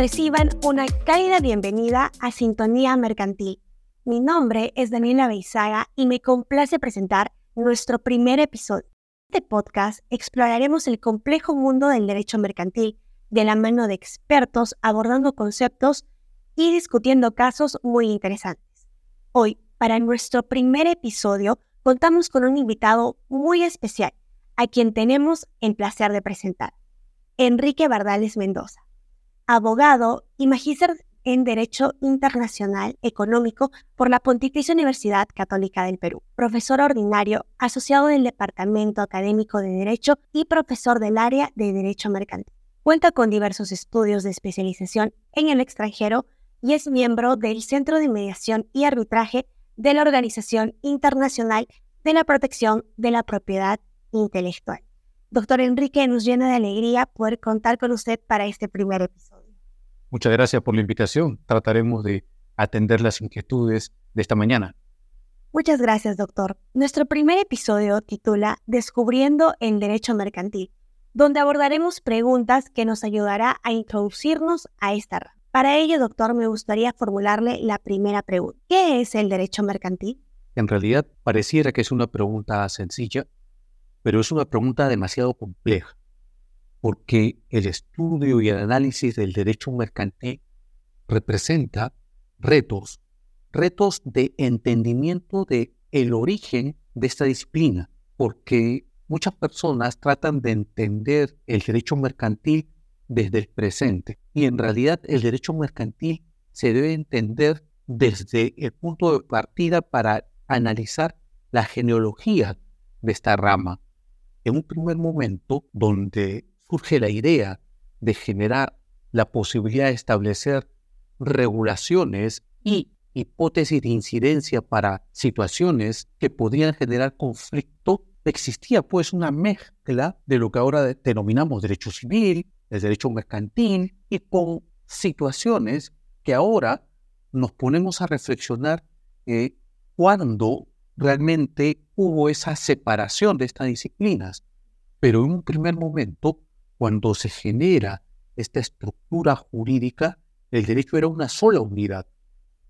Reciban una cálida bienvenida a Sintonía Mercantil. Mi nombre es Daniela Beizaga y me complace presentar nuestro primer episodio. En este podcast exploraremos el complejo mundo del derecho mercantil de la mano de expertos abordando conceptos y discutiendo casos muy interesantes. Hoy, para nuestro primer episodio, contamos con un invitado muy especial, a quien tenemos el placer de presentar, Enrique Bardales Mendoza abogado y magíster en Derecho Internacional Económico por la Pontificia Universidad Católica del Perú, profesor ordinario asociado del Departamento Académico de Derecho y profesor del área de Derecho Mercantil. Cuenta con diversos estudios de especialización en el extranjero y es miembro del Centro de Mediación y Arbitraje de la Organización Internacional de la Protección de la Propiedad Intelectual. Doctor Enrique, nos llena de alegría poder contar con usted para este primer episodio. Muchas gracias por la invitación. Trataremos de atender las inquietudes de esta mañana. Muchas gracias, doctor. Nuestro primer episodio titula Descubriendo el Derecho Mercantil, donde abordaremos preguntas que nos ayudará a introducirnos a esta rama. Para ello, doctor, me gustaría formularle la primera pregunta. ¿Qué es el derecho mercantil? En realidad, pareciera que es una pregunta sencilla, pero es una pregunta demasiado compleja porque el estudio y el análisis del derecho mercantil representa retos, retos de entendimiento de el origen de esta disciplina, porque muchas personas tratan de entender el derecho mercantil desde el presente y en realidad el derecho mercantil se debe entender desde el punto de partida para analizar la genealogía de esta rama. En un primer momento donde surge la idea de generar la posibilidad de establecer regulaciones y hipótesis de incidencia para situaciones que podrían generar conflicto, existía pues una mezcla de lo que ahora denominamos derecho civil, el derecho mercantil y con situaciones que ahora nos ponemos a reflexionar eh, cuando realmente hubo esa separación de estas disciplinas. Pero en un primer momento cuando se genera esta estructura jurídica, el derecho era una sola unidad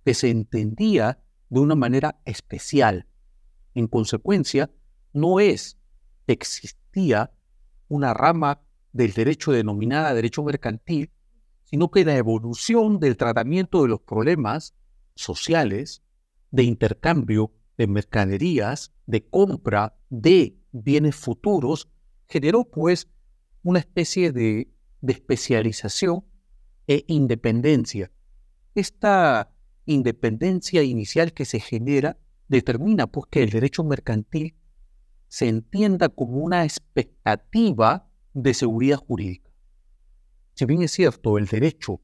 que se entendía de una manera especial. En consecuencia, no es que existía una rama del derecho denominada derecho mercantil, sino que la evolución del tratamiento de los problemas sociales, de intercambio de mercaderías, de compra de bienes futuros, generó pues una especie de, especialización e independencia. Esta independencia inicial que se genera determina pues, que el derecho mercantil se entienda como una expectativa de seguridad jurídica. Si bien es cierto, el derecho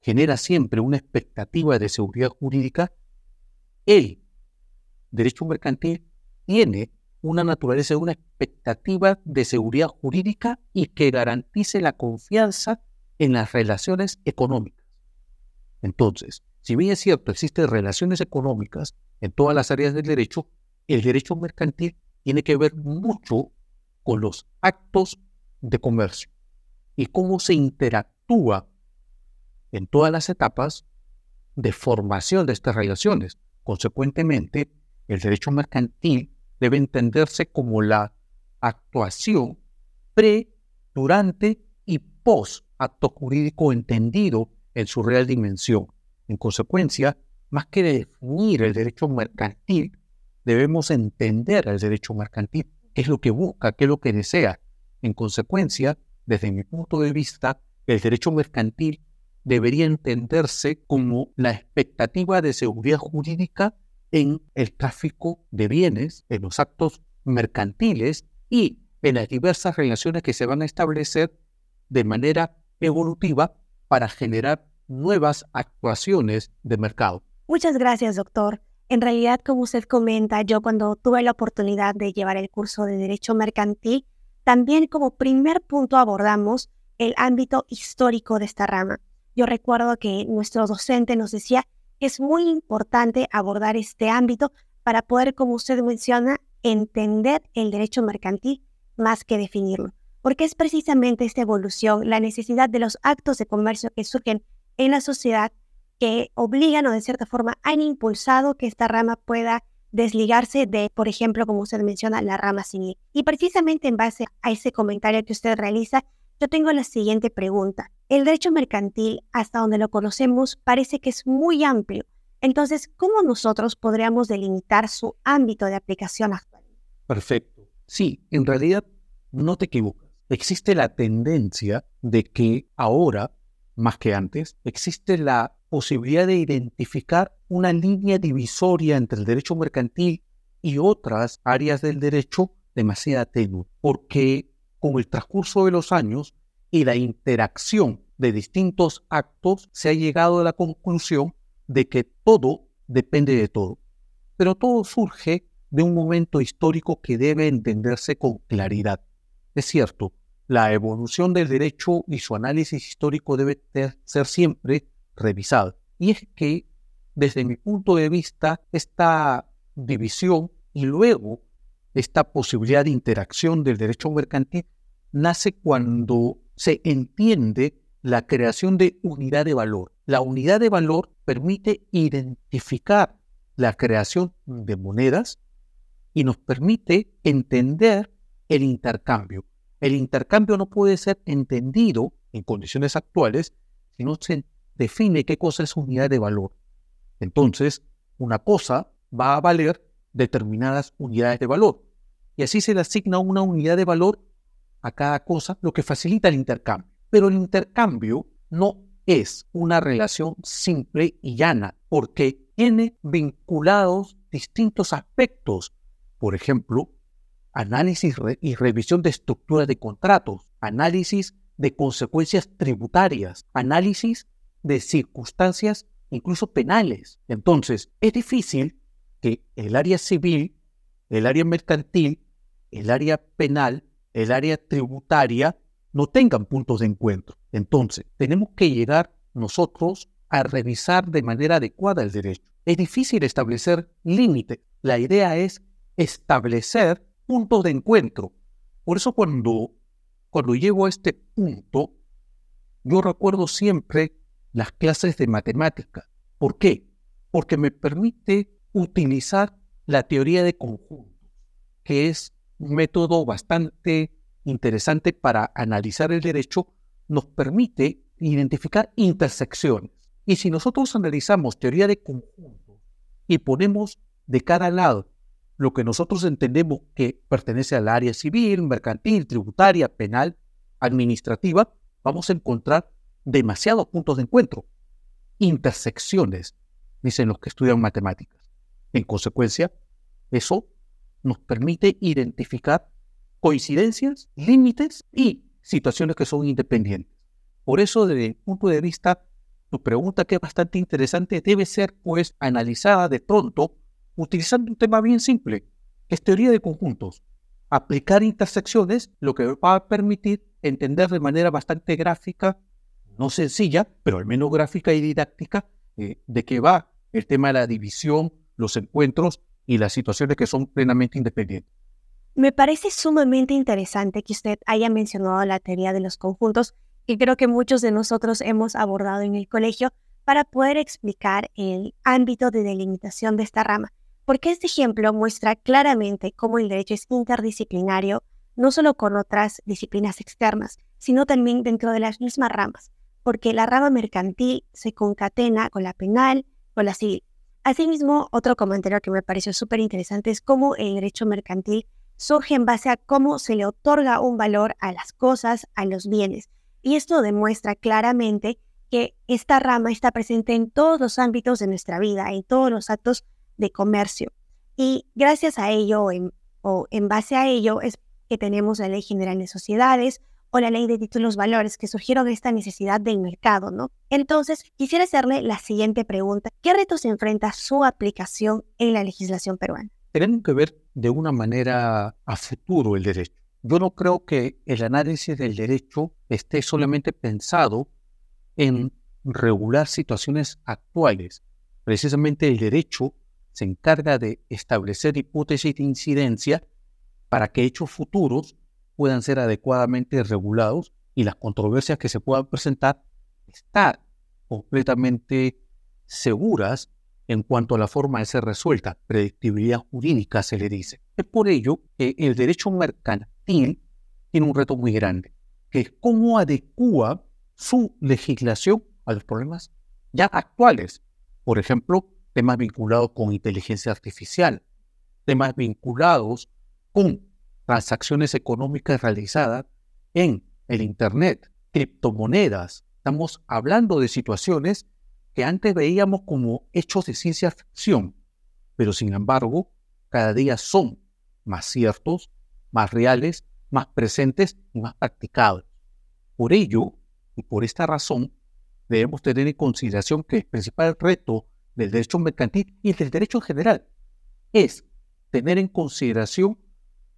genera siempre una expectativa de seguridad jurídica, el derecho mercantil tiene una naturaleza, una expectativa de seguridad jurídica y que garantice la confianza en las relaciones económicas. Entonces, si bien es cierto, existen relaciones económicas en todas las áreas del derecho, el derecho mercantil tiene que ver mucho con los actos de comercio y cómo se interactúa en todas las etapas de formación de estas relaciones. Consecuentemente, el derecho mercantil debe entenderse como la actuación pre, durante y post acto jurídico entendido en su real dimensión. En consecuencia, más que definir el derecho mercantil, debemos entender el derecho mercantil, qué es lo que busca, qué es lo que desea. En consecuencia, desde mi punto de vista, el derecho mercantil debería entenderse como la expectativa de seguridad jurídica en el tráfico de bienes, en los actos mercantiles y en las diversas relaciones que se van a establecer de manera evolutiva para generar nuevas actuaciones de mercado. Muchas gracias, doctor. En realidad, como usted comenta, yo cuando tuve la oportunidad de llevar el curso de Derecho Mercantil, también como primer punto abordamos el ámbito histórico de esta rama. Yo recuerdo que nuestro docente nos decía es muy importante abordar este ámbito para poder, como usted menciona, entender el derecho mercantil más que definirlo, porque es precisamente esta evolución, la necesidad de los actos de comercio que surgen en la sociedad que obligan o de cierta forma han impulsado que esta rama pueda desligarse de, por ejemplo, como usted menciona, la rama civil. Y precisamente en base a ese comentario que usted realiza, yo tengo la siguiente pregunta. El derecho mercantil, hasta donde lo conocemos, parece que es muy amplio. Entonces, ¿cómo nosotros podríamos delimitar su ámbito de aplicación actual? Perfecto. Sí, en realidad no te equivocas. Existe la tendencia de que ahora, más que antes, existe la posibilidad de identificar una línea divisoria entre el derecho mercantil y otras áreas del derecho demasiado tenue, porque con el transcurso de los años y la interacción de distintos actos se ha llegado a la conclusión de que todo depende de todo. Pero todo surge de un momento histórico que debe entenderse con claridad. Es cierto, la evolución del derecho y su análisis histórico debe ser siempre revisado. Y es que, desde mi punto de vista, esta división y luego esta posibilidad de interacción del derecho mercantil nace cuando se entiende la creación de unidad de valor. La unidad de valor permite identificar la creación de monedas y nos permite entender el intercambio. El intercambio no puede ser entendido en condiciones actuales si no se define qué cosa es unidad de valor. Entonces, una cosa va a valer determinadas unidades de valor. Y así se le asigna una unidad de valor a cada cosa, lo que facilita el intercambio. Pero el intercambio no es una relación simple y llana, porque tiene vinculados distintos aspectos. Por ejemplo, análisis y revisión de estructuras de contratos, análisis de consecuencias tributarias, análisis de circunstancias incluso penales. Entonces, es difícil que el área civil, el área mercantil, el área penal, el área tributaria no tengan puntos de encuentro. Entonces, tenemos que llegar nosotros a revisar de manera adecuada el derecho. Es difícil establecer límites. La idea es establecer puntos de encuentro. Por eso cuando, cuando llego a este punto, yo recuerdo siempre las clases de matemática. ¿Por qué? Porque me permite utilizar la teoría de conjuntos, que es un método bastante interesante para analizar el derecho, nos permite identificar intersecciones. Y si nosotros analizamos teoría de conjuntos y ponemos de cada lado lo que nosotros entendemos que pertenece al área civil, mercantil, tributaria, penal, administrativa, vamos a encontrar demasiados puntos de encuentro, intersecciones, dicen los que estudian matemáticas. En consecuencia, eso nos permite identificar coincidencias, límites y situaciones que son independientes. Por eso, desde el punto de vista, tu pregunta que es bastante interesante debe ser pues analizada de pronto utilizando un tema bien simple, que es teoría de conjuntos. Aplicar intersecciones, lo que va a permitir entender de manera bastante gráfica no sencilla, pero al menos gráfica y didáctica, eh, de qué va el tema de la división, los encuentros y las situaciones que son plenamente independientes. Me parece sumamente interesante que usted haya mencionado la teoría de los conjuntos, que creo que muchos de nosotros hemos abordado en el colegio para poder explicar el ámbito de delimitación de esta rama, porque este ejemplo muestra claramente cómo el derecho es interdisciplinario, no solo con otras disciplinas externas, sino también dentro de las mismas ramas porque la rama mercantil se concatena con la penal, con la civil. Asimismo, otro comentario que me pareció súper interesante es cómo el derecho mercantil surge en base a cómo se le otorga un valor a las cosas, a los bienes. Y esto demuestra claramente que esta rama está presente en todos los ámbitos de nuestra vida, en todos los actos de comercio. Y gracias a ello o en base a ello es que tenemos la Ley General de Sociedades o la ley de títulos valores que surgieron de esta necesidad del mercado, ¿no? Entonces, quisiera hacerle la siguiente pregunta. ¿Qué retos enfrenta su aplicación en la legislación peruana? Tenemos que ver de una manera a futuro el derecho. Yo no creo que el análisis del derecho esté solamente pensado en regular situaciones actuales. Precisamente el derecho se encarga de establecer hipótesis de incidencia para que hechos futuros puedan ser adecuadamente regulados y las controversias que se puedan presentar estar completamente seguras en cuanto a la forma de ser resuelta. Predictibilidad jurídica se le dice. Es por ello que el derecho mercantil tiene un reto muy grande, que es cómo adecua su legislación a los problemas ya actuales. Por ejemplo, temas vinculados con inteligencia artificial, temas vinculados con transacciones económicas realizadas en el Internet, criptomonedas. Estamos hablando de situaciones que antes veíamos como hechos de ciencia ficción, pero sin embargo, cada día son más ciertos, más reales, más presentes y más practicables. Por ello, y por esta razón, debemos tener en consideración que el principal reto del derecho mercantil y del derecho en general es tener en consideración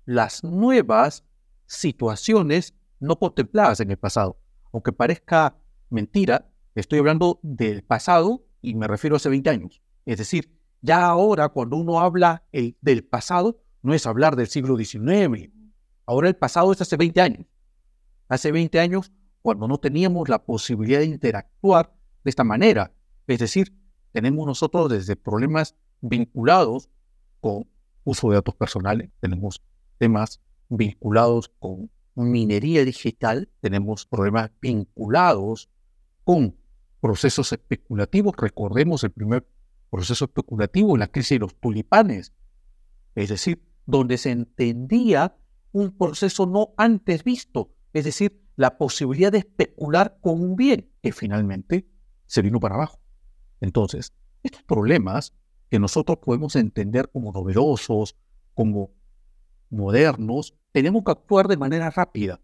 las nuevas situaciones no contempladas en el pasado. Aunque parezca mentira, estoy hablando del pasado y me refiero a hace 20 años. Es decir, ya ahora cuando uno habla del pasado, no es hablar del siglo XIX. Ahora el pasado es hace 20 años. Hace 20 años, cuando no teníamos la posibilidad de interactuar de esta manera. Es decir, tenemos nosotros desde problemas vinculados con uso de datos personales, tenemos temas vinculados con minería digital, tenemos problemas vinculados con procesos especulativos. Recordemos el primer proceso especulativo, la crisis de los tulipanes, es decir, donde se entendía un proceso no antes visto, es decir, la posibilidad de especular con un bien que finalmente se vino para abajo. Entonces, estos problemas que nosotros podemos entender como novedosos, como modernos, tenemos que actuar de manera rápida,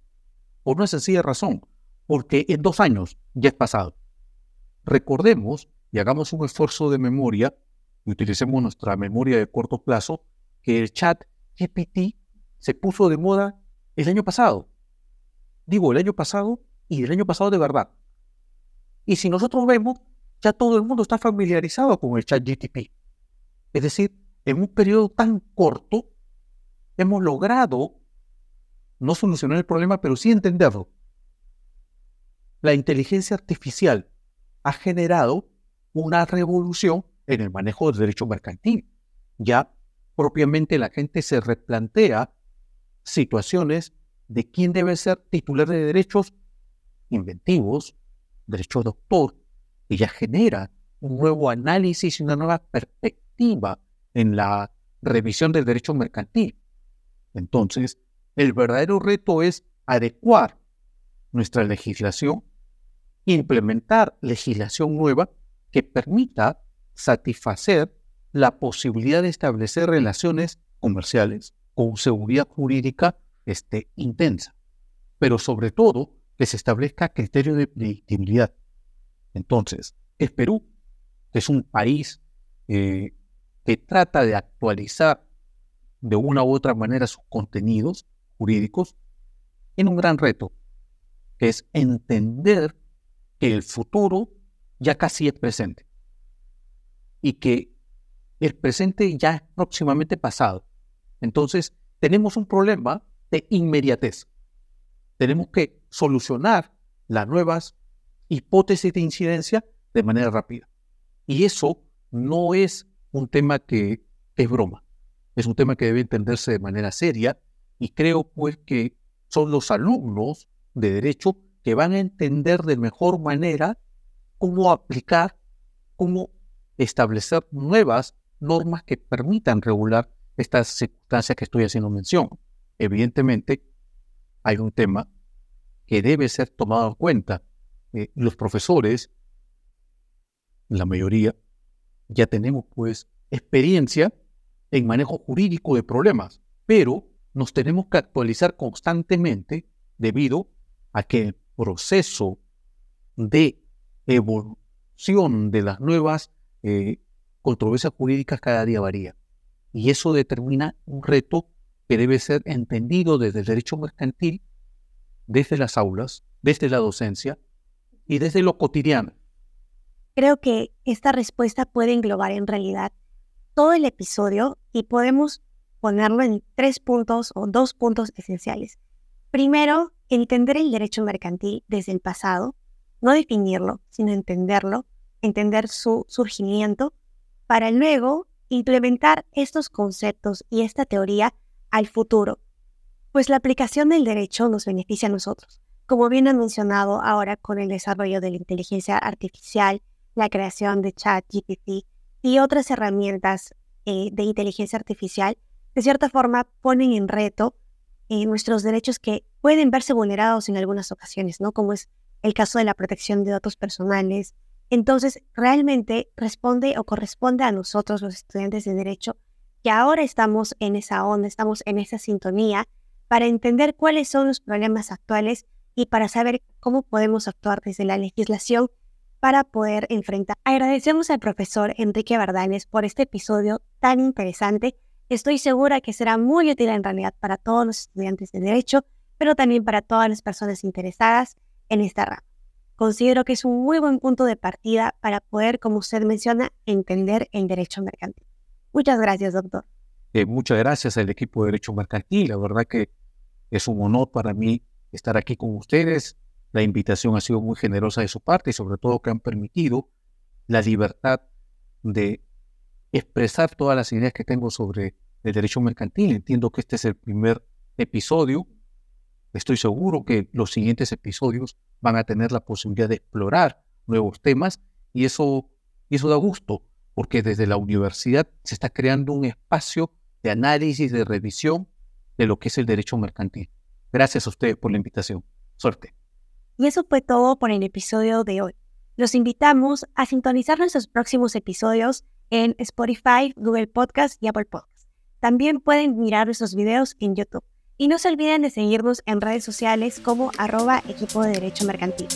por una sencilla razón, porque en dos años ya es pasado. Recordemos y hagamos un esfuerzo de memoria utilicemos nuestra memoria de corto plazo, que el chat GPT se puso de moda el año pasado. Digo, el año pasado y el año pasado de verdad. Y si nosotros vemos, ya todo el mundo está familiarizado con el chat GTP. Es decir, en un periodo tan corto, hemos logrado no solucionar el problema, pero sí entenderlo. La inteligencia artificial ha generado una revolución en el manejo del derecho mercantil. Ya propiamente la gente se replantea situaciones de quién debe ser titular de derechos inventivos, derecho de autor, y ya genera un nuevo análisis y una nueva perspectiva en la revisión del derecho mercantil. Entonces, el verdadero reto es adecuar nuestra legislación, implementar legislación nueva que permita satisfacer la posibilidad de establecer relaciones comerciales con seguridad jurídica este, intensa, pero sobre todo que se establezca criterio de predictibilidad. Entonces, es Perú, es un país eh, que trata de actualizar de una u otra manera sus contenidos jurídicos, en un gran reto, que es entender que el futuro ya casi es presente y que el presente ya es próximamente pasado. Entonces, tenemos un problema de inmediatez. Tenemos que solucionar las nuevas hipótesis de incidencia de manera rápida. Y eso no es un tema que es broma, es un tema que debe entenderse de manera seria y creo pues que son los alumnos de derecho que van a entender de mejor manera cómo aplicar, cómo establecer nuevas normas que permitan regular estas circunstancias que estoy haciendo mención. Evidentemente, hay un tema que debe ser tomado en cuenta. Eh, los profesores, la mayoría, ya tenemos pues experiencia en manejo jurídico de problemas, pero nos tenemos que actualizar constantemente debido a que el proceso de evolución de las nuevas eh, controversias jurídicas cada día varía. Y eso determina un reto que debe ser entendido desde el derecho mercantil, desde las aulas, desde la docencia y desde lo cotidiano. Creo que esta respuesta puede englobar en realidad todo el episodio y podemos ponerlo en tres puntos o dos puntos esenciales. Primero, entender el derecho mercantil desde el pasado no definirlo, sino entenderlo, entender su surgimiento, para luego implementar estos conceptos y esta teoría al futuro, pues la aplicación del derecho nos beneficia a nosotros. Como bien han mencionado ahora con el desarrollo de la inteligencia artificial, la creación de ChatGPT y otras herramientas eh, de inteligencia artificial, de cierta forma ponen en reto eh, nuestros derechos que pueden verse vulnerados en algunas ocasiones, ¿no? Como es el caso de la protección de datos personales. Entonces, realmente responde o corresponde a nosotros, los estudiantes de derecho, que ahora estamos en esa onda, estamos en esa sintonía para entender cuáles son los problemas actuales y para saber cómo podemos actuar desde la legislación para poder enfrentar. Agradecemos al profesor Enrique Bardanes por este episodio tan interesante. Estoy segura que será muy útil en realidad para todos los estudiantes de Derecho, pero también para todas las personas interesadas en esta rama. Considero que es un muy buen punto de partida para poder, como usted menciona, entender el derecho mercantil. Muchas gracias, doctor. Eh, muchas gracias al equipo de Derecho Mercantil. La verdad que es un honor para mí estar aquí con ustedes la invitación ha sido muy generosa de su parte y sobre todo que han permitido la libertad de expresar todas las ideas que tengo sobre el derecho mercantil. Entiendo que este es el primer episodio. Estoy seguro que los siguientes episodios van a tener la posibilidad de explorar nuevos temas y eso, eso da gusto porque desde la universidad se está creando un espacio de análisis, de revisión de lo que es el derecho mercantil. Gracias a ustedes por la invitación. Suerte. Y eso fue todo por el episodio de hoy. Los invitamos a sintonizar nuestros próximos episodios en Spotify, Google Podcast y Apple Podcast. También pueden mirar nuestros videos en YouTube. Y no se olviden de seguirnos en redes sociales como arroba equipo de derecho mercantil.